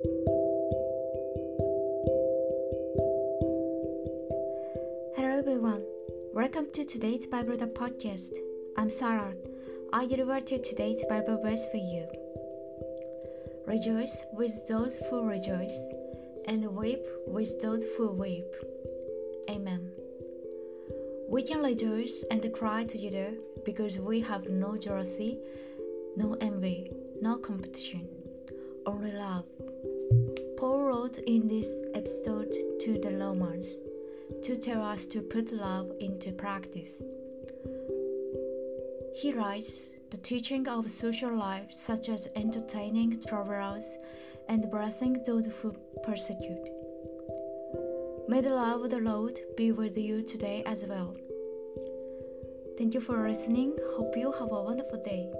Hello everyone. Welcome to today's Bible the podcast. I'm Sarah. I deliver to today's Bible verse for you. Rejoice with those who rejoice, and weep with those who weep. Amen. We can rejoice and cry together because we have no jealousy, no envy, no competition, only love. Paul wrote in this episode to the Romans to tell us to put love into practice. He writes the teaching of social life, such as entertaining travelers and blessing those who persecute. May the love of the Lord be with you today as well. Thank you for listening. Hope you have a wonderful day.